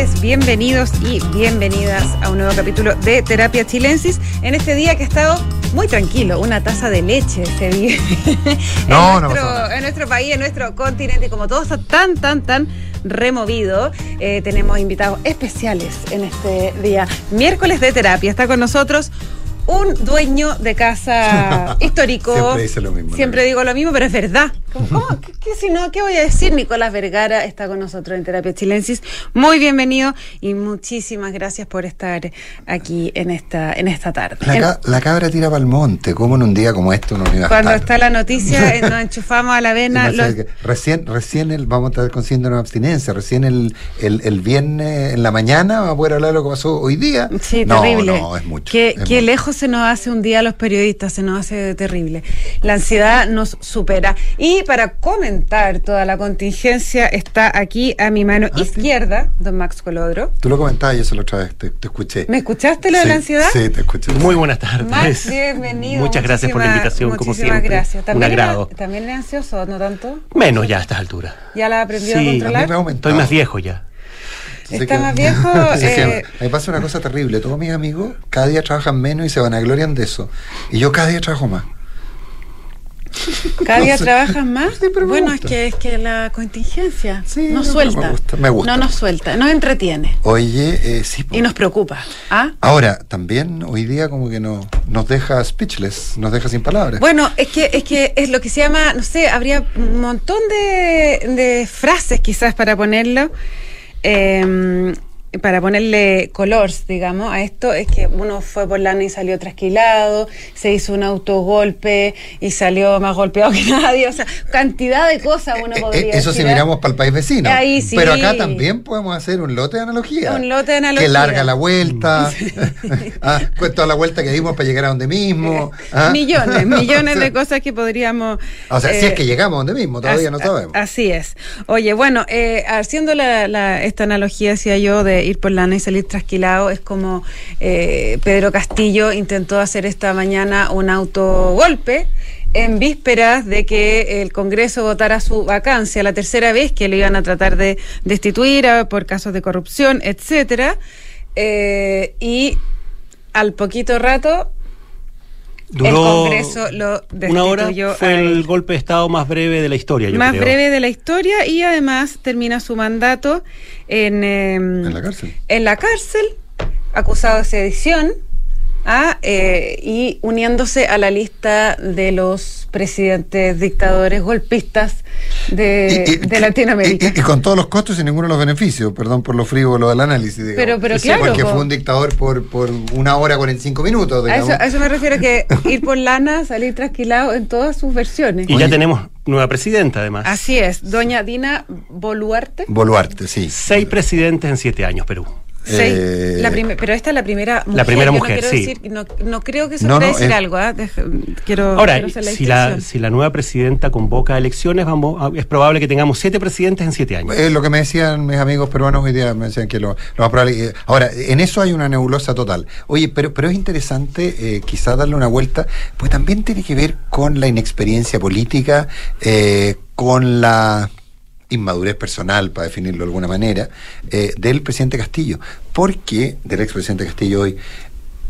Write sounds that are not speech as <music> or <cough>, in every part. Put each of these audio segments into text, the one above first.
tardes, bienvenidos y bienvenidas a un nuevo capítulo de Terapia Chilensis. En este día que ha estado muy tranquilo, una taza de leche se vive <laughs> no, en, nuestro, no en nuestro país, en nuestro continente, como todo está tan, tan, tan removido, eh, tenemos invitados especiales en este día, miércoles de terapia, está con nosotros un dueño de casa <laughs> histórico. Siempre dice lo mismo. Siempre digo lo mismo, pero es verdad. ¿Cómo, ¿Qué, qué, si no, ¿Qué voy a decir? Nicolás Vergara está con nosotros en Terapia Chilensis. Muy bienvenido y muchísimas gracias por estar aquí en esta, en esta tarde. La, ca la cabra tira para el monte, como en un día como este uno iba a Cuando estar? está la noticia, <laughs> eh, nos enchufamos a la vena. Los... Recién, recién el, vamos a estar con síndrome de abstinencia, recién el, el, el, viernes en la mañana vamos a poder hablar de lo que pasó hoy día. Sí, no, terrible. No, es mucho. Qué, es qué mucho. lejos se nos hace un día a los periodistas, se nos hace terrible. La ansiedad nos supera. Y para comentar toda la contingencia está aquí a mi mano Ah, izquierda, sí. don Max Colodro. Tú lo comentabas y eso la otra vez te, te escuché. ¿Me escuchaste lo sí, de la ansiedad? Sí, te escuché. Muy buenas tardes. Max, bienvenido. Muchas gracias por la invitación, como siempre. gracias. Un ¿También agrado. Era, ¿También es ansioso, no tanto? Menos ya a estas alturas. ¿Ya la ha aprendido sí, a controlar? A mí me ha Estoy más viejo ya. Está que, más viejo. <laughs> eh, me pasa una cosa terrible. Todos mis amigos cada día trabajan menos y se vanaglorian de eso. Y yo cada día trabajo más. ¿Cada día no sé. trabajas más? Sí, bueno, es que, es que la contingencia sí, nos no, suelta. Me gusta, me gusta. No nos suelta, nos entretiene. Oye, eh, sí. Y nos preocupa. ¿Ah? Ahora, también hoy día como que no, nos deja speechless, nos deja sin palabras. Bueno, es que, es que es lo que se llama, no sé, habría un montón de, de frases quizás para ponerlo. Eh, para ponerle colores, digamos, a esto, es que uno fue por lana y salió trasquilado, se hizo un autogolpe y salió más golpeado que <laughs> nadie, o sea, cantidad de cosas uno podría eh, Eso decir, si miramos para el país vecino. Ahí sí. Pero acá también podemos hacer un lote de analogía. Un lote de analogía. Que larga la vuelta, <laughs> ah, pues toda la vuelta que dimos para llegar a donde mismo. Ah. Millones, <laughs> millones o sea, de cosas que podríamos... O sea, eh, si es que llegamos a donde mismo, todavía as, no sabemos. Así es. Oye, bueno, eh, haciendo la, la, esta analogía, decía yo, de ir por lana y salir trasquilado, es como eh, Pedro Castillo intentó hacer esta mañana un autogolpe en vísperas de que el Congreso votara su vacancia, la tercera vez que le iban a tratar de destituir por casos de corrupción, etcétera, eh, y al poquito rato Duró el Congreso lo una hora fue el golpe de Estado más breve de la historia. Yo más creo. breve de la historia y además termina su mandato en, eh, en la cárcel. En la cárcel, acusado de sedición. Ah, eh, y uniéndose a la lista de los presidentes dictadores golpistas de, y, y, de Latinoamérica. Y, y, con todos los costos y ninguno de los beneficios, perdón por lo frívolo del análisis. Digamos. Pero, pero claro. Porque fue un dictador por, por una hora 45 minutos. A eso, a eso, me refiero que ir por lana, salir trasquilado en todas sus versiones. Y Oye, ya tenemos nueva presidenta, además. Así es, doña Dina Boluarte. Boluarte, sí. Seis presidentes en siete años, Perú. Sí, eh, la pero esta es la primera mujer. La primera mujer, no sí. Decir, no, no, creo que eso no, quiera no, decir es... algo. ¿eh? quiero, Ahora, quiero la si, la, si la nueva presidenta convoca elecciones, vamos, es probable que tengamos siete presidentes en siete años. Es lo que me decían mis amigos peruanos hoy día, me decían que lo, lo más probable. Ahora, en eso hay una nebulosa total. Oye, pero, pero es interesante eh, quizás darle una vuelta, pues también tiene que ver con la inexperiencia política, eh, con la inmadurez personal, para definirlo de alguna manera, eh, del presidente Castillo. Porque, del expresidente Castillo hoy,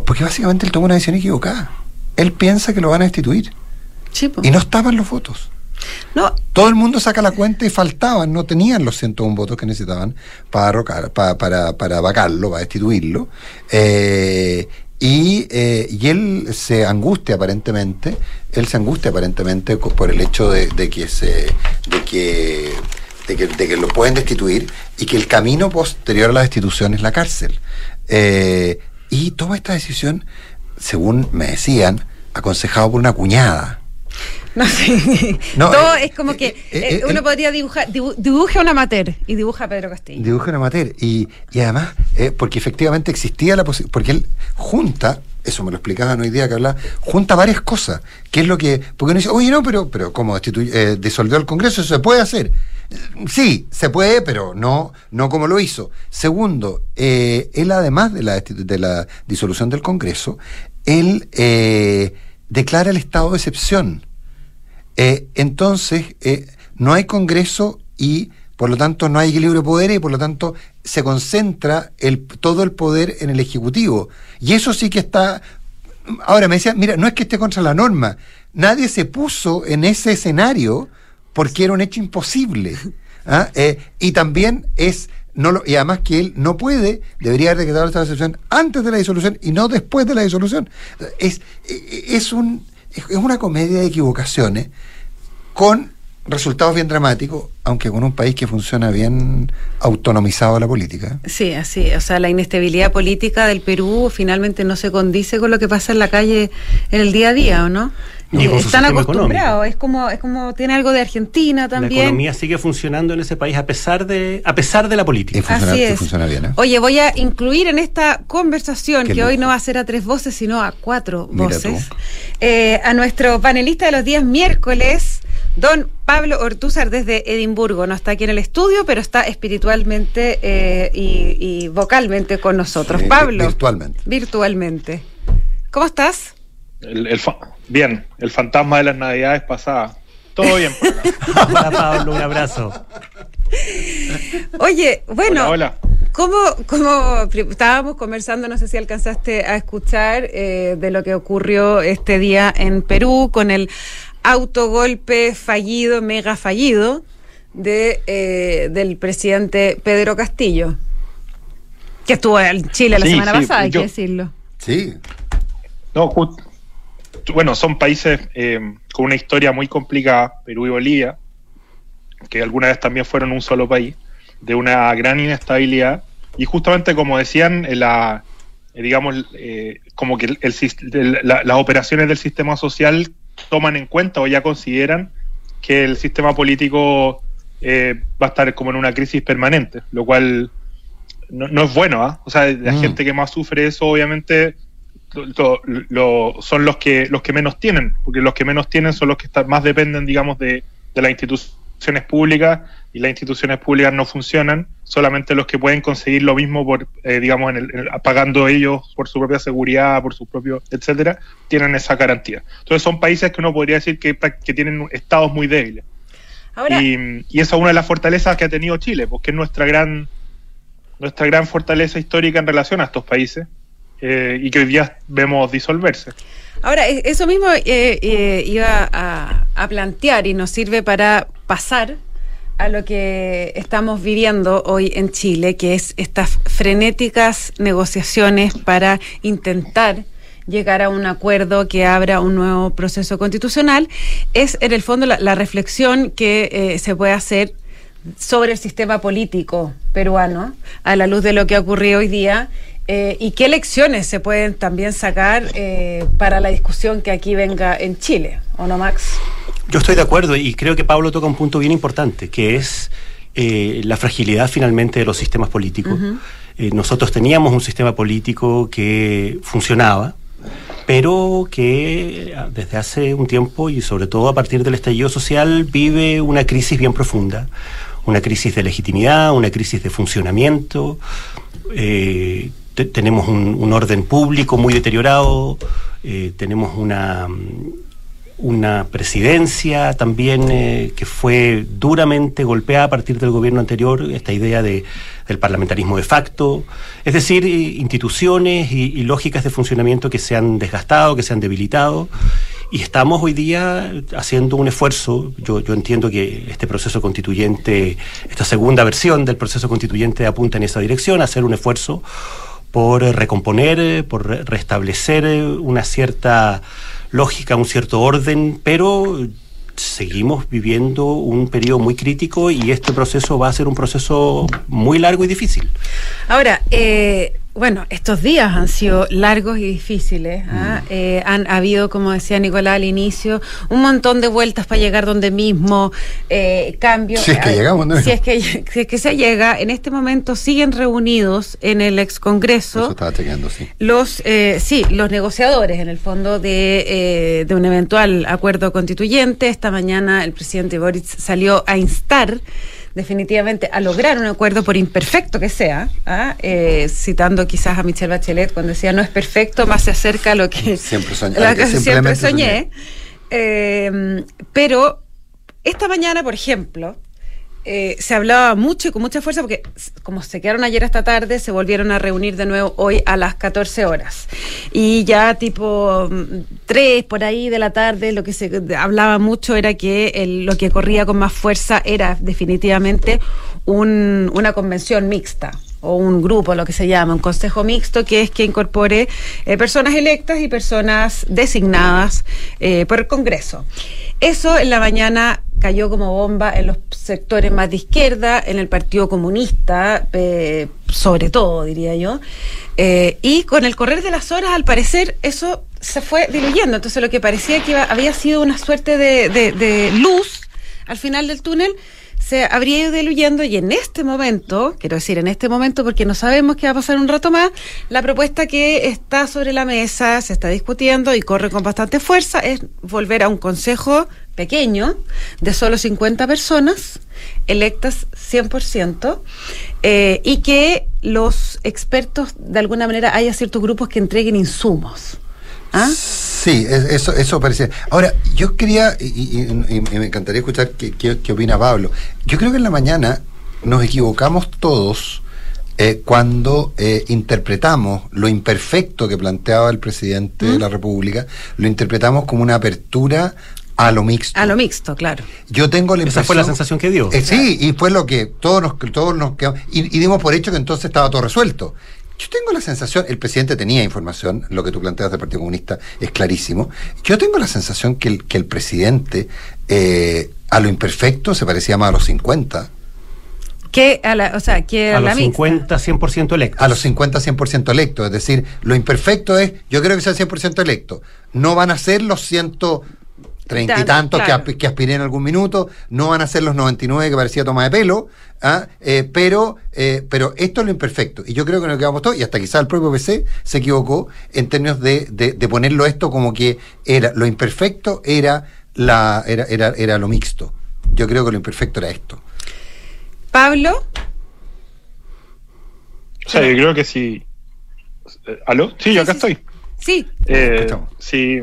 porque básicamente él tomó una decisión equivocada. Él piensa que lo van a destituir. Sí, y no estaban los votos. No. Todo el mundo saca la cuenta y faltaban, no tenían los 101 votos que necesitaban para, arrocar, para, para, para vacarlo, para destituirlo. Eh, y, eh, y, él se angustia aparentemente, él se angustia aparentemente por el hecho de, de que se de que de que, de que, lo pueden destituir y que el camino posterior a la destitución es la cárcel. Eh, y toma esta decisión, según me decían, aconsejado por una cuñada. No sé. No, Todo eh, es como que eh, uno podría dibujar, dibu dibuje a una amateur y dibuja a Pedro Castillo. Dibuja a una amateur. Y, y además, porque efectivamente existía la posibilidad, porque él junta, eso me lo explicaban hoy día que hablaba, junta varias cosas. que es lo que.? Porque uno dice, oye, no, pero, pero ¿cómo eh, disolvió el Congreso? Eso se puede hacer. Sí, se puede, pero no, no como lo hizo. Segundo, eh, él además de la, disolución del Congreso, él eh, declara el estado de excepción. Entonces, no hay Congreso y Por lo tanto, no hay equilibrio de poderes y por lo tanto se concentra el, todo el poder en el Ejecutivo. Y eso sí que está... Ahora me decía, mira, no es que esté contra la norma, nadie se puso en ese escenario porque era un hecho imposible. ¿ah? Eh, y también es no lo, y además que él no puede, debería haber decretado esta disolución antes de la disolución y no después de la disolución. Es, es, un, es una comedia de equivocaciones con resultados bien dramáticos, aunque con un país que funciona bien autonomizado a la política. Sí, así, o sea, la inestabilidad política del Perú finalmente no se condice con lo que pasa en la calle en el día a día, ¿o no? están acostumbrados, es como, es como tiene algo de Argentina también. La economía sigue funcionando en ese país a pesar de, a pesar de la política. Así es. Funciona bien, ¿eh? Oye, voy a incluir en esta conversación, que hoy no va a ser a tres voces, sino a cuatro voces, eh, a nuestro panelista de los días miércoles, don Pablo Ortúzar desde Edimburgo. No está aquí en el estudio, pero está espiritualmente eh, y, vocalmente con nosotros. Pablo. Virtualmente. Virtualmente. ¿Cómo estás? El, el bien, el fantasma de las navidades pasadas. Todo bien. <laughs> hola Pablo, un abrazo. Oye, bueno, hola, ¿cómo, ¿cómo, estábamos conversando, no sé si alcanzaste a escuchar eh, de lo que ocurrió este día en Perú con el autogolpe fallido, mega fallido, de, eh, del presidente Pedro Castillo, que estuvo en Chile la semana pasada, hay que decirlo. Sí. No, bueno, son países eh, con una historia muy complicada, Perú y Bolivia, que alguna vez también fueron un solo país, de una gran inestabilidad. Y justamente como decían, la, eh, digamos, eh, como que las operaciones del sistema social toman en cuenta o ya consideran que el sistema político va a estar como en una crisis permanente, lo cual no, es bueno. ¿ah? O sea, la mm. gente que más sufre eso, obviamente, lo, son los que los que menos tienen, porque los que menos tienen son los que más dependen, digamos, de, las instituciones públicas y las instituciones públicas no funcionan, solamente los que pueden conseguir lo mismo por, eh, digamos, en pagando ellos por su propia seguridad, por su propio, etcétera, tienen esa garantía. Entonces son países que uno podría decir que, que tienen estados muy débiles. y, y esa es una de las fortalezas que ha tenido Chile, porque es nuestra gran nuestra gran fortaleza histórica en relación a estos países eh, y que hoy día vemos disolverse. Ahora, e-, eso mismo eh, eh, iba a, plantear y nos sirve para pasar a lo que estamos viviendo hoy en Chile, que es estas frenéticas negociaciones para intentar llegar a un acuerdo que abra un nuevo proceso constitucional, es en el fondo la, reflexión que se puede hacer sobre el sistema político peruano a la luz de lo que ha ocurrido hoy día eh, ¿Y qué lecciones se pueden también sacar eh, para la discusión que aquí venga en Chile? ¿O no, Max? Yo estoy de acuerdo y creo que Pablo toca un punto bien importante, que es eh, la fragilidad finalmente de los sistemas políticos. nosotros teníamos un sistema político que funcionaba, pero que desde hace un tiempo y sobre todo a partir del estallido social vive una crisis bien profunda, una crisis de legitimidad, una crisis de funcionamiento, eh, tenemos un, orden público muy deteriorado, eh, tenemos una, una presidencia también eh, que fue duramente golpeada a partir del gobierno anterior, esta idea de, del parlamentarismo de facto, es decir, instituciones y, lógicas de funcionamiento que se han desgastado, que se han debilitado. Y estamos hoy día haciendo un esfuerzo, yo, yo entiendo que este proceso constituyente, esta segunda versión del proceso constituyente apunta en esa dirección, hacer un esfuerzo por recomponer, por restablecer una cierta lógica, un cierto orden, pero seguimos viviendo un periodo muy crítico y este proceso va a ser un proceso muy largo y difícil. Ahora, eh, bueno, estos días han sido largos y difíciles. ¿ah? Mm. Eh, han habido, como decía Nicolás al inicio, un montón de vueltas para llegar donde mismo, eh, cambios. Si es que llegamos, ¿no? Si es que, si es que se llega, en este momento siguen reunidos en el ex Congreso. Eso estaba chequeando, sí. Los, eh, sí, los negociadores, en el fondo, de, eh, de un eventual acuerdo constituyente. Esta mañana el presidente Boric salió a instar definitivamente a lograr un acuerdo, por imperfecto que sea, ¿ah? eh, citando quizás a Michelle Bachelet cuando decía no es perfecto, más se acerca a lo que siempre, soñé, <laughs> siempre soñé. Eh, pero esta mañana, por ejemplo, eh, se hablaba mucho y con mucha fuerza porque como se quedaron ayer esta tarde, se volvieron a reunir de nuevo hoy a las 14 horas. Y ya tipo 3 mm, por ahí de la tarde, lo que se hablaba mucho era que lo que corría con más fuerza era definitivamente una convención mixta o un grupo, lo que se llama, un consejo mixto, que es que incorpore eh, personas electas y personas designadas eh, por el Congreso. Eso en la mañana cayó como bomba en los sectores más de izquierda, en el Partido Comunista, eh, sobre todo, diría yo. y con el correr de las horas, al parecer, eso se fue diluyendo. Entonces, lo que parecía que había sido una suerte de, de luz al final del túnel se habría ido diluyendo y en este momento, quiero decir en este momento porque no sabemos qué va a pasar un rato más, la propuesta que está sobre la mesa, se está discutiendo y corre con bastante fuerza es volver a un consejo pequeño de solo 50 personas electas 100% eh, y que los expertos de alguna manera haya ciertos grupos que entreguen insumos. ¿Ah? Sí, eso, eso parecía. Ahora, yo quería, y, me encantaría escuchar qué, qué, opina Pablo. Yo creo que en la mañana nos equivocamos todos eh, cuando eh, interpretamos lo imperfecto que planteaba el presidente de la ¿Mm? República, lo interpretamos como una apertura a lo mixto. A lo mixto, claro. Yo tengo la impresión. Esa fue la sensación que dio. Eh, sí, y fue lo que todos nos, todos nos quedamos. Y, y, dimos por hecho que entonces estaba todo resuelto. Yo tengo la sensación, el presidente tenía información, lo que tú planteas del Partido Comunista es clarísimo. Yo tengo la sensación que el, que el presidente eh, a lo imperfecto se parecía más a los 50. Que a la, o sea, que a, los 50, 100% electos. A los 50, 100% electos. Es decir, lo imperfecto es, yo creo que sea 100% electo. No van a ser los ciento treinta y tantos que, que, aspiré en algún minuto, no van a ser los 99 que parecía toma de pelo, ¿ah? eh, pero, eh, pero esto es lo imperfecto. Y yo creo que nos quedamos todos, y hasta quizá el propio PC se equivocó en términos de, de, ponerlo esto como que era lo imperfecto era, la, era, era, era lo mixto. Yo creo que lo imperfecto era esto. Pablo. O sea, yo creo que sí. ¿Aló? Sí, yo acá estoy. Sí. Eh, sí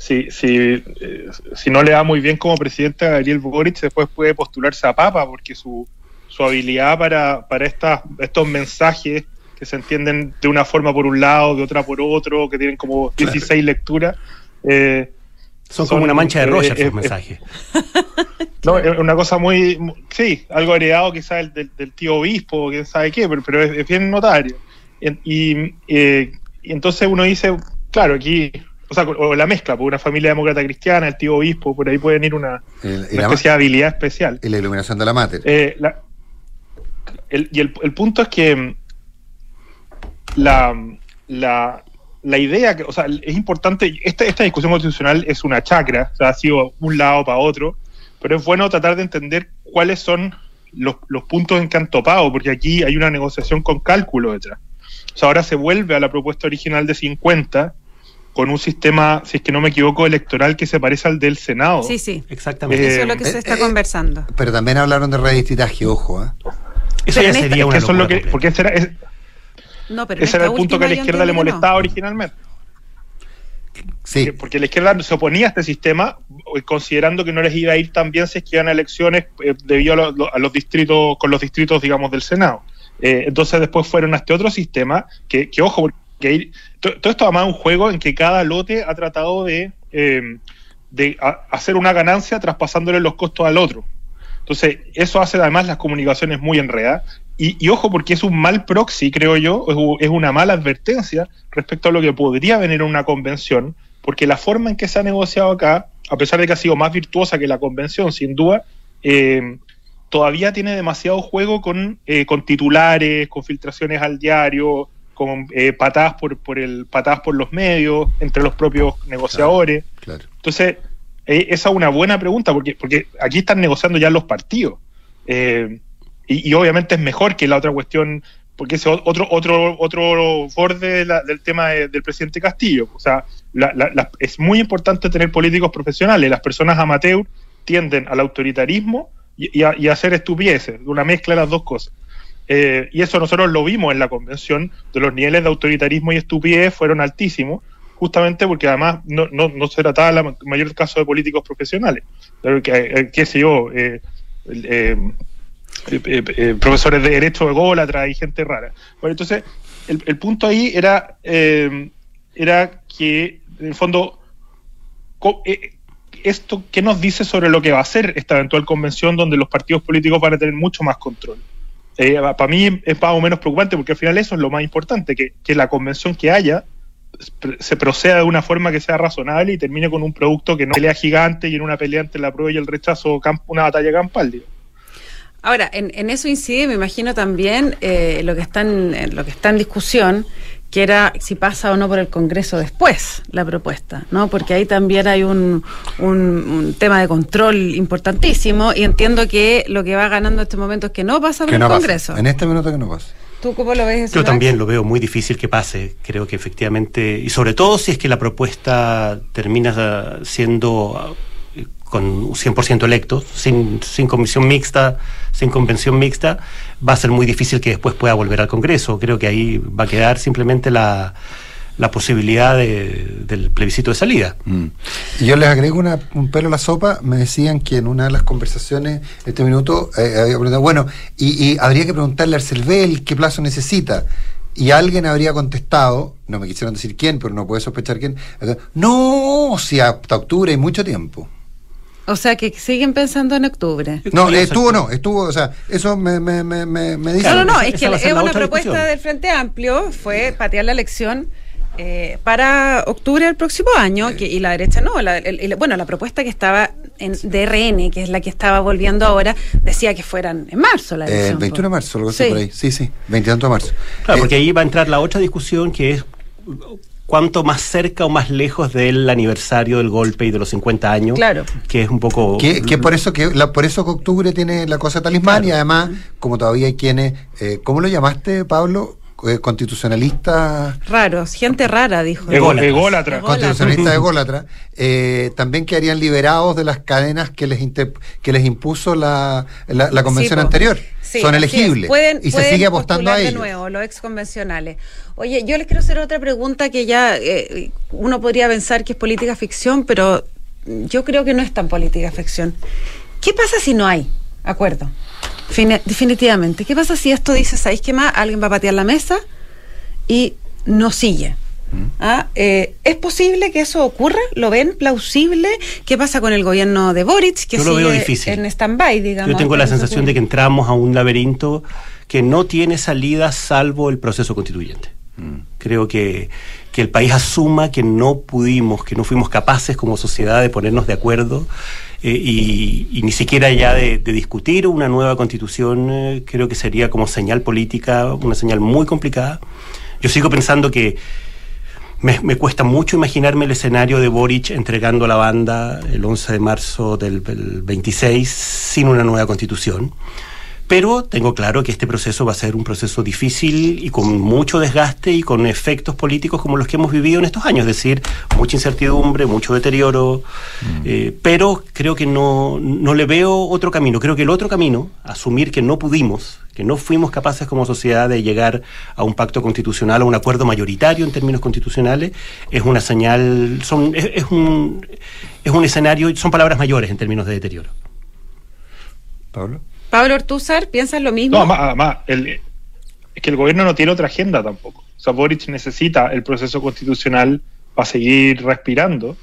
si, si, eh, si no le da muy bien como presidente a Gabriel Boric, después puede postularse a Papa, porque su, su habilidad para, para estas, estos mensajes que se entienden de una forma por un lado, de otra por otro, que tienen como 16 lecturas. Eh, son, como una mancha de roya esos mensajes. <laughs> no, es una cosa muy, sí, algo heredado quizás del, del, tío obispo, quién sabe qué, pero, pero es, bien notario. Y, eh, y, entonces uno dice, claro, aquí o sea, o la mezcla, por una familia demócrata cristiana, el tío obispo, por ahí pueden ir una, especie de habilidad especial. Y la iluminación de la mater. Eh, y el, punto es que la, la, la idea, que, o sea, es importante, esta, esta discusión constitucional es una chacra, o sea, ha sido un lado para otro, pero es bueno tratar de entender cuáles son los, los puntos en que han topado, porque aquí hay una negociación con cálculo detrás. O sea, ahora se vuelve a la propuesta original de 50 con un sistema, si es que no me equivoco, electoral que se parece al del Senado. Sí, sí, exactamente. eso es lo que se está eh, conversando. Pero también hablaron de redistritaje, ojo. ¿eh? Eso ya sería una eso lo que, porque ese era, no, pero ese era el punto que a la izquierda le molestaba originalmente. Sí. Porque la izquierda se oponía a este sistema, eh, considerando que no les iba a ir tan bien si es que iban a elecciones eh, debido a, los distritos, con los distritos, digamos, del Senado. entonces después fueron a este otro sistema, que, que ojo, que todo, esto además es un juego en que cada lote ha tratado de, eh, de hacer una ganancia traspasándole los costos al otro. Entonces, eso hace además las comunicaciones muy enredadas. Y, ojo, porque es un mal proxy, creo yo, es una mala advertencia respecto a lo que podría venir en una convención, porque la forma en que se ha negociado acá, a pesar de que ha sido más virtuosa que la convención, sin duda, eh, todavía tiene demasiado juego con, eh, con titulares, con filtraciones al diario, con eh, patadas por, por el patadas por los medios entre los propios negociadores. entonces eh, esa es una buena pregunta porque porque aquí están negociando ya los partidos. Eh, y, obviamente es mejor que la otra cuestión porque es otro otro otro borde del tema del presidente Castillo. O sea es muy importante tener políticos profesionales. Las personas amateur tienden al autoritarismo y, a, y a hacer estupideces una mezcla de las dos cosas eh, y eso nosotros lo vimos en la convención, de los niveles de autoritarismo y estupidez fueron altísimos, justamente porque además no, no, no se trataba la mayor caso de políticos profesionales. Que, eh, qué sé yo, eh, profesores de derecho de ególatras y gente rara. Bueno, entonces, el, el punto ahí era, era que, en el fondo, esto, ¿qué nos dice sobre lo que va a ser esta eventual convención donde los partidos políticos van a tener mucho más control? Para mí es más o menos preocupante porque al final eso es lo más importante, que, que la convención que haya se proceda de una forma que sea razonable y termine con un producto que no pelea gigante y en una pelea entre la prueba y el rechazo una batalla campal. Ahora, en, en, eso incide, me imagino también eh, lo que está en, lo que está en discusión, que era si pasa o no por el Congreso después la propuesta, ¿no? Porque ahí también hay un, un, tema de control importantísimo y entiendo que lo que va ganando en este momento es que no pasa por el Congreso. En este minuto que no pasa. ¿Tú cómo lo ves? Yo también lo veo muy difícil que pase. Creo que efectivamente, y sobre todo si es que la propuesta termina siendo con 100% electos, sin, sin comisión mixta, sin convención mixta, va a ser muy difícil que después pueda volver al Congreso. Creo que ahí va a quedar simplemente la, la posibilidad del plebiscito de salida. Mm. Y yo les agrego un pelo a la sopa, me decían que en una de las conversaciones, este minuto, eh, había preguntado, bueno, y, habría que preguntarle al CERVEL qué plazo necesita. Y alguien habría contestado, no me quisieron decir quién, pero no puede sospechar quién, no, si hasta octubre hay mucho tiempo. O sea, que siguen pensando en octubre. No, estuvo no, estuvo, o sea, eso me, me, me, me dice. No, no, no, es que es una propuesta del Frente Amplio, fue patear la elección eh, para octubre del próximo año, que, y la derecha no, bueno, la propuesta que estaba en DRN, que es la que estaba volviendo ahora, decía que fueran en marzo la elección. Eh, 21 de marzo, algo así por ahí, sí, sí, 21 de marzo. Claro, porque eh, ahí va a entrar la otra discusión que es cuánto más cerca o más lejos del aniversario del golpe y de los 50 años. Claro. Que es un poco. Que, por eso que por eso que octubre tiene la cosa talismán y además, como todavía hay quienes. Eh, ¿Cómo lo llamaste, Pablo? Eh, constitucionalistas raros, gente rara, dijo. Ególatra. Constitucionalistas ególatra, eh, también quedarían liberados de las cadenas que les que les impuso la, la, convención anterior. Son elegibles. y se sigue apostando a ellos. de nuevo, los ex convencionales. Oye, yo les quiero hacer otra pregunta que ya eh, uno podría pensar que es política ficción, pero yo creo que no es tan política ficción. ¿Qué pasa si no hay acuerdo? Definitivamente. ¿Qué pasa si esto dice, ¿sabéis qué más? Alguien va a patear la mesa y no sigue. ¿Mm? ¿Ah? Eh, ¿Es posible que eso ocurra? ¿Lo ven plausible? ¿Qué pasa con el gobierno de Boric? Que Yo lo veo difícil. en stand-by, digamos. Yo tengo la sensación de que entramos a un laberinto que no tiene salida salvo el proceso constituyente. Mm. Creo que, que el país asuma que no pudimos, que no fuimos capaces como sociedad de ponernos de acuerdo eh, y, ni siquiera ya de, discutir una nueva constitución, eh, creo que sería como señal política, una señal muy complicada. Yo sigo pensando que me, cuesta mucho imaginarme el escenario de Boric entregando a la banda el 11 de marzo del, del 26 sin una nueva constitución. Pero tengo claro que este proceso va a ser un proceso difícil y con mucho desgaste y con efectos políticos como los que hemos vivido en estos años, es decir, mucha incertidumbre, mucho deterioro, mm. eh, pero creo que no, no le veo otro camino. Creo que el otro camino, asumir que no pudimos, que no fuimos capaces como sociedad de llegar a un pacto constitucional, a un acuerdo mayoritario en términos constitucionales, es una señal, son, es, un, es un escenario, son palabras mayores en términos de deterioro. Pablo. Pablo Ortúzar, ¿piensas lo mismo? No, además, es que el gobierno no tiene otra agenda tampoco. O sea, Boric necesita el proceso constitucional para seguir respirando.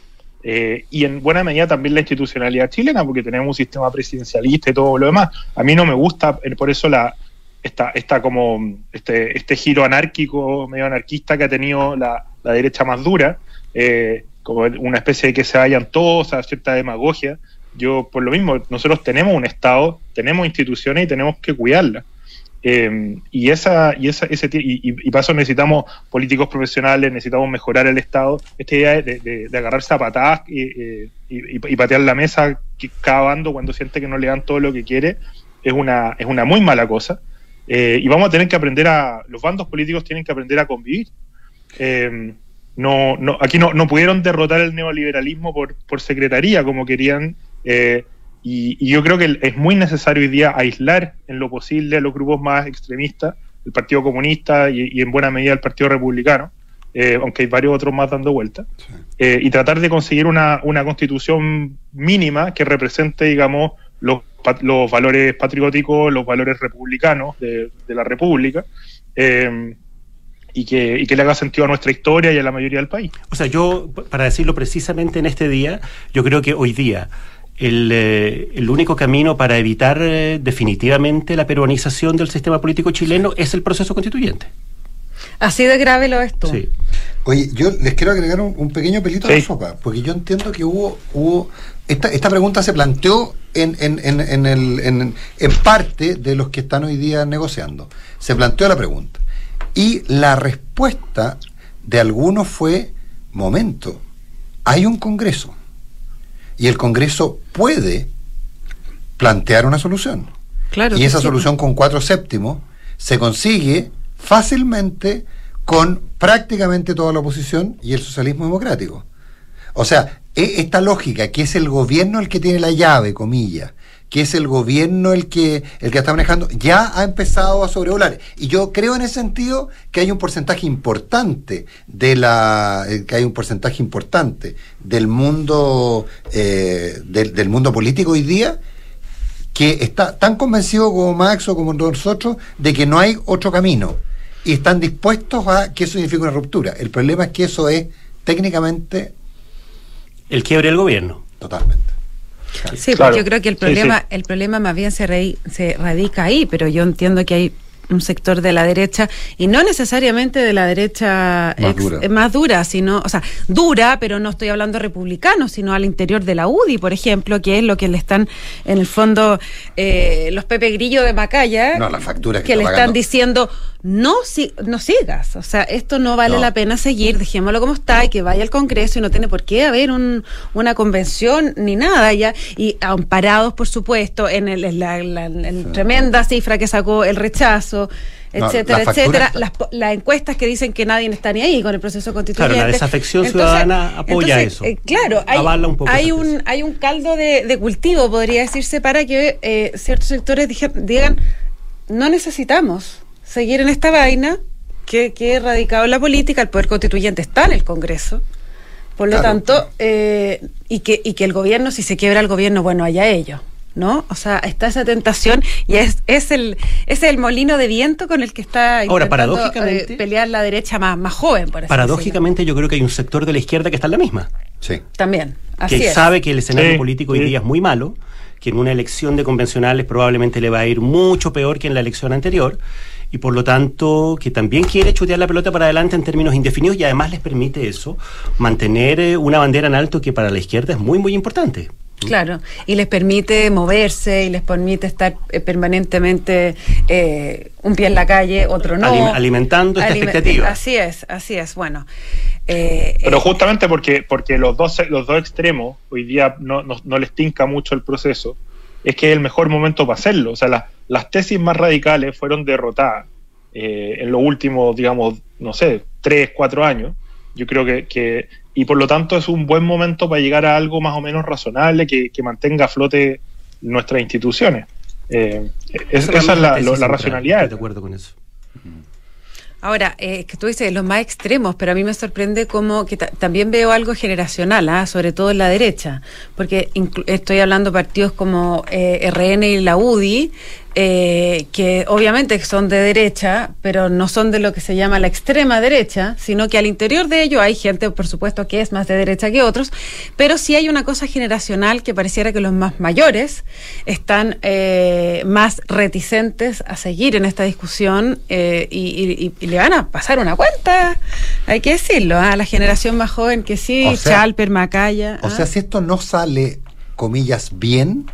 Eh, y en buena medida también la institucionalidad chilena, porque tenemos un sistema presidencialista y todo lo demás. A mí no me gusta, eh, por eso la esta, esta como este, este giro anárquico, medio anarquista que ha tenido la, derecha más dura, eh, como una especie de que se vayan todos a cierta demagogia yo por lo mismo, nosotros tenemos un Estado, tenemos instituciones y tenemos que cuidarlas. Eh, y esa y esa ese y, para eso necesitamos políticos profesionales necesitamos mejorar el estado. Esta idea de, agarrarse a patadas y, patear la mesa cada bando cuando siente que no le dan todo lo que quiere es una es una muy mala cosa. Eh, y vamos a tener que aprender a los bandos políticos tienen que aprender a convivir. Eh, no, no, aquí no, no pudieron derrotar el neoliberalismo por, por secretaría como querían eh, y, yo creo que es muy necesario hoy día aislar en lo posible a los grupos más extremistas, el Partido Comunista y, en buena medida el Partido Republicano, eh, aunque hay varios otros más dando vuelta, eh, y tratar de conseguir una, constitución mínima que represente, digamos, los, los valores patrióticos, los valores republicanos de, la República. Eh, y que, y que, le haga sentido a nuestra historia y a la mayoría del país. O sea, yo, para decirlo precisamente en este día, yo creo que hoy día el, eh, el único camino para evitar eh, definitivamente la peruanización del sistema político chileno es el proceso constituyente. Así de grave lo es tú. Sí. Oye, yo les quiero agregar un, pequeño pelito la sopa, porque yo entiendo que hubo, hubo esta, esta pregunta se planteó en, en, en, el, en, en parte de los que están hoy día negociando. Se planteó la pregunta. Y la respuesta de algunos fue, momento, hay un Congreso. Y el Congreso puede plantear una solución. Claro y esa solución con cuatro séptimos se consigue fácilmente con prácticamente toda la oposición y el socialismo democrático. O sea, e, esta lógica que es el gobierno el que tiene la llave, comillas, que es el gobierno el que el que está manejando, ya ha empezado a sobrevolar. Y yo creo en ese sentido que hay un porcentaje importante de la eh, que hay un porcentaje importante del mundo eh, del, del mundo político hoy día que está tan convencido como Max o como nosotros de que no hay otro camino y están dispuestos a que eso signifique una ruptura. El problema es que eso es técnicamente... El quiebre del gobierno. Totalmente. Sí, porque yo creo que el problema, el problema más bien se, se radica ahí, pero yo entiendo que hay un sector de la derecha y no necesariamente de la derecha más, dura. sino, o sea, dura, pero no estoy hablando republicano, sino al interior de la UDI, por ejemplo, que es lo que le están, en el fondo, eh, los Pepe Grillo de Macaya, no, que, que le están diciendo, no, si, no sigas, o sea, esto no vale la pena seguir, dejémoslo como está y que vaya al Congreso y no tiene por qué haber un, una convención ni nada ya, y amparados, por supuesto, en, el, la, tremenda cifra que sacó el rechazo etcétera, etcétera. Las, encuestas que dicen que nadie está ni ahí con el proceso constituyente. Claro, la desafección ciudadana apoya eso. Eh, claro, hay, un, hay un caldo de, cultivo, podría decirse, para que eh, ciertos sectores digan, no necesitamos seguir en esta vaina que, que he radicado en la política, el poder constituyente está en el Congreso. Por lo tanto, eh, y, que, y que el gobierno, si se quiebra el gobierno, bueno, haya ellos. ¿No? O sea, está esa tentación y es, es, el, es el molino de viento con el que está Ahora, paradójicamente, eh, pelear la derecha más, más joven, por Paradójicamente, yo creo que hay un sector de la izquierda que está en la misma. Sí. También. Así que sabe que el escenario político hoy día es muy malo, que en una elección de convencionales probablemente le va a ir mucho peor que en la elección anterior y por lo tanto que también quiere chutear la pelota para adelante en términos indefinidos y además les permite eso mantener eh, una bandera en alto que para la izquierda es muy muy importante. Claro, y les permite moverse y les permite estar eh, permanentemente eh, un pie en la calle, otro no. alimentando esta expectativa. Así es, así es. Bueno. Eh, Pero justamente porque, porque los, dos, los dos extremos hoy día no, no, les tinca mucho el proceso, es que es el mejor momento para hacerlo. O sea, las tesis más radicales fueron derrotadas en los últimos, digamos, no sé, tres, cuatro años. Yo creo que, que y por lo tanto es un buen momento para llegar a algo más o menos razonable que, mantenga a flote nuestras instituciones. Eh, esa es la, racionalidad. de acuerdo con eso. Ahora, eh, que tú dices los más extremos, pero a mí me sorprende como que también veo algo generacional, ¿ah? sobre todo en la derecha, porque estoy hablando de partidos como eh, RN y la UDI, eh, que obviamente son de derecha, pero no son de lo que se llama la extrema derecha, sino que al interior de ello hay gente, por supuesto, que es más de derecha que otros, pero sí hay una cosa generacional que pareciera que los más mayores están eh, más reticentes a seguir en esta discusión eh, y, le van a pasar una cuenta, hay que decirlo, ¿ah? a la generación más joven que sí, Chalper, Macaya. O sea, ¿ah? si esto no sale, comillas, bien,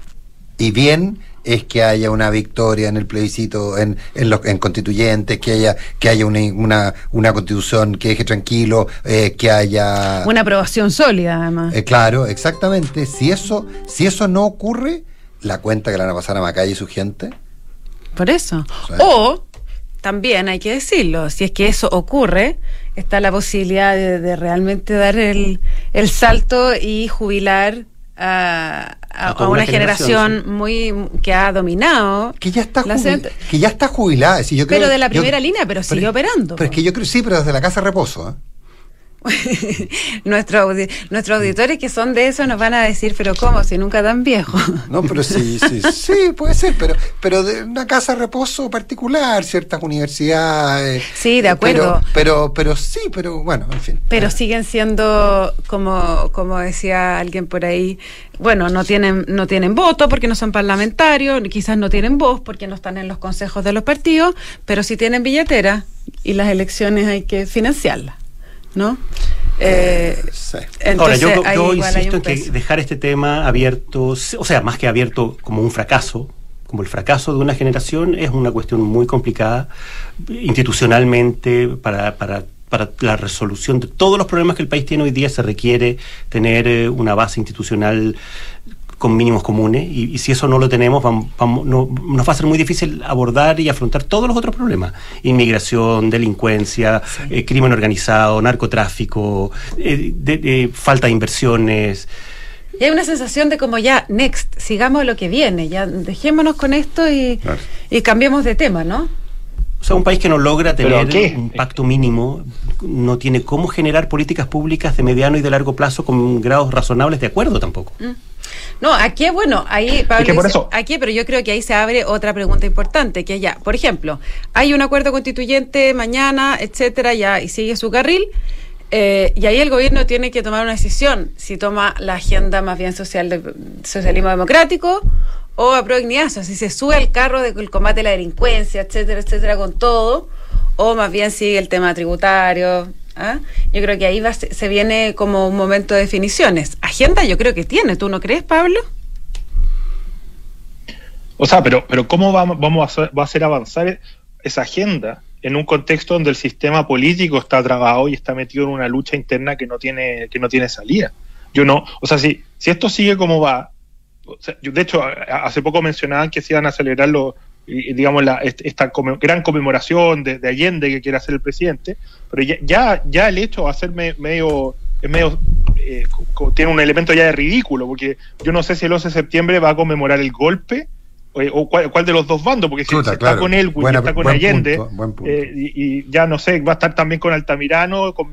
y bien es que haya una victoria en el plebiscito, en, en, los, en constituyentes, que haya, que haya una, una, una constitución que deje tranquilo, eh, que haya... Una aprobación sólida, además. Eh, claro, exactamente. Si eso, si eso no ocurre, la cuenta que le van a pasar a Macaya y su gente. Por eso. O, también hay que decirlo, si es que eso ocurre, está la posibilidad de, de realmente dar el, el salto y jubilar a, a, una, generación, muy que ha dominado que ya está que ya está jubilada yo pero de la primera línea pero, sigue operando pero es que yo creo sí pero desde la casa de reposo ¿eh? <laughs> nuestros nuestros auditores que son de eso nos van a decir, pero ¿cómo? Si nunca tan viejo. No, pero sí, sí, <laughs> sí, puede ser, pero, pero de una casa de reposo particular, ciertas universidades. Sí, de acuerdo. Pero, pero, pero sí, pero bueno, en fin. Pero siguen siendo, como, como decía alguien por ahí, bueno, no tienen, no tienen voto porque no son parlamentarios, quizás no tienen voz porque no están en los consejos de los partidos, pero sí tienen billetera y las elecciones hay que financiarlas. ¿No? Eh, sí. Ahora, yo, yo insisto en que dejar este tema abierto, o sea, más que abierto como un fracaso, como el fracaso de una generación, es una cuestión muy complicada institucionalmente para, para para la resolución de todos los problemas que el país tiene hoy día se requiere tener eh, una base institucional con mínimos comunes y, si eso no lo tenemos vamos, no, nos va a ser muy difícil abordar y afrontar todos los otros problemas. Inmigración, delincuencia, eh, crimen organizado, narcotráfico, eh, falta de inversiones. Y hay una sensación de como ya, next, sigamos lo que viene, ya dejémonos con esto y, y cambiemos de tema, ¿no? O sea, un país que no logra tener un pacto mínimo no tiene cómo generar políticas públicas de mediano y de largo plazo con grados razonables de acuerdo tampoco. Mm. No, aquí, bueno, ahí, Pablo, aquí, pero yo creo que ahí se abre otra pregunta importante, que ya, por ejemplo, hay un acuerdo constituyente mañana, etcétera, ya, y sigue su carril, eh, y ahí el gobierno tiene que tomar una decisión, si toma la agenda más bien social de socialismo democrático o a Proigniasa, si se sube al carro del combate a la delincuencia, etcétera, etcétera, con todo, o más bien sigue el tema tributario. ¿ah? Yo creo que ahí va, se viene como un momento de definiciones. Agenda yo creo que tiene, ¿tú no crees, Pablo? O sea, pero, pero ¿cómo vamos, vamos a, hacer, va a hacer avanzar esa agenda en un contexto donde el sistema político está trabado y está metido en una lucha interna que no tiene, que no tiene salida? Yo no, o sea, si, si esto sigue como va, de hecho, hace poco mencionaban que se iban a celebrar los, digamos, la, esta gran conmemoración de, Allende que quiere hacer el presidente, pero ya, ya, el hecho va a ser medio, es medio eh, tiene un elemento ya de ridículo, porque yo no sé si el 11 de septiembre va a conmemorar el golpe eh, o cuál, de los dos bandos, porque si, está con él y está con Allende, eh, y, ya no sé, va a estar también con Altamirano, con,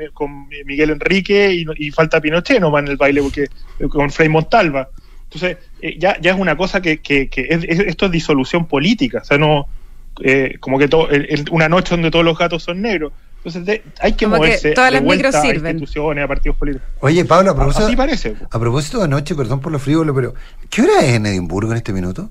Miguel Enrique y, y falta Pinochet no va en el baile, porque con Frei Montalva. Entonces, eh, ya, ya es una cosa que, que, esto es disolución política, o sea, no, eh, como que todo, una noche donde todos los gatos son negros. Entonces, hay que moverse todas las micros a instituciones, a partidos políticos. Oye, Pablo, a propósito, Así parece. a propósito de anoche, perdón por lo frívolo, pero ¿qué hora es en Edimburgo en este minuto?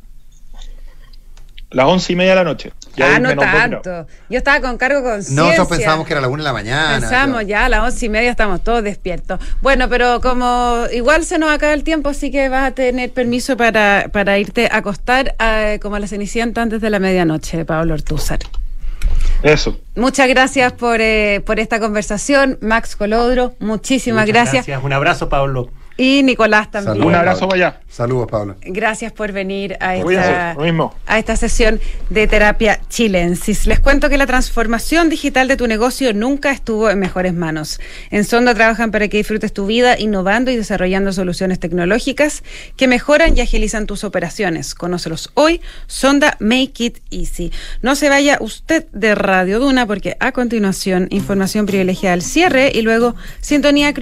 Las once y media de la noche. Ah, no tanto. Yo estaba con cargo con No, nosotros pensábamos que era la una de la mañana. Pensamos ya, a las once y media estamos todos despiertos. Bueno, pero como igual se nos acaba el tiempo, así que vas a tener permiso para, para irte a acostar como a la cenicienta antes de la medianoche, Pablo Ortúzar. Eso. Muchas gracias por, eh, por esta conversación, Max Colodro. Muchísimas gracias. gracias. Un abrazo, Pablo. Y Nicolás también. Un abrazo para allá. Saludos, Pablo. Gracias por venir a esta, a esta sesión de terapia chilensis. Les cuento que la transformación digital de tu negocio nunca estuvo en mejores manos. En Sonda trabajan para que disfrutes tu vida innovando y desarrollando soluciones tecnológicas que mejoran y agilizan tus operaciones. Conócelos hoy. Sonda Make It Easy. No se vaya usted de Radio Duna porque a continuación información privilegiada al cierre y luego sintonía crónica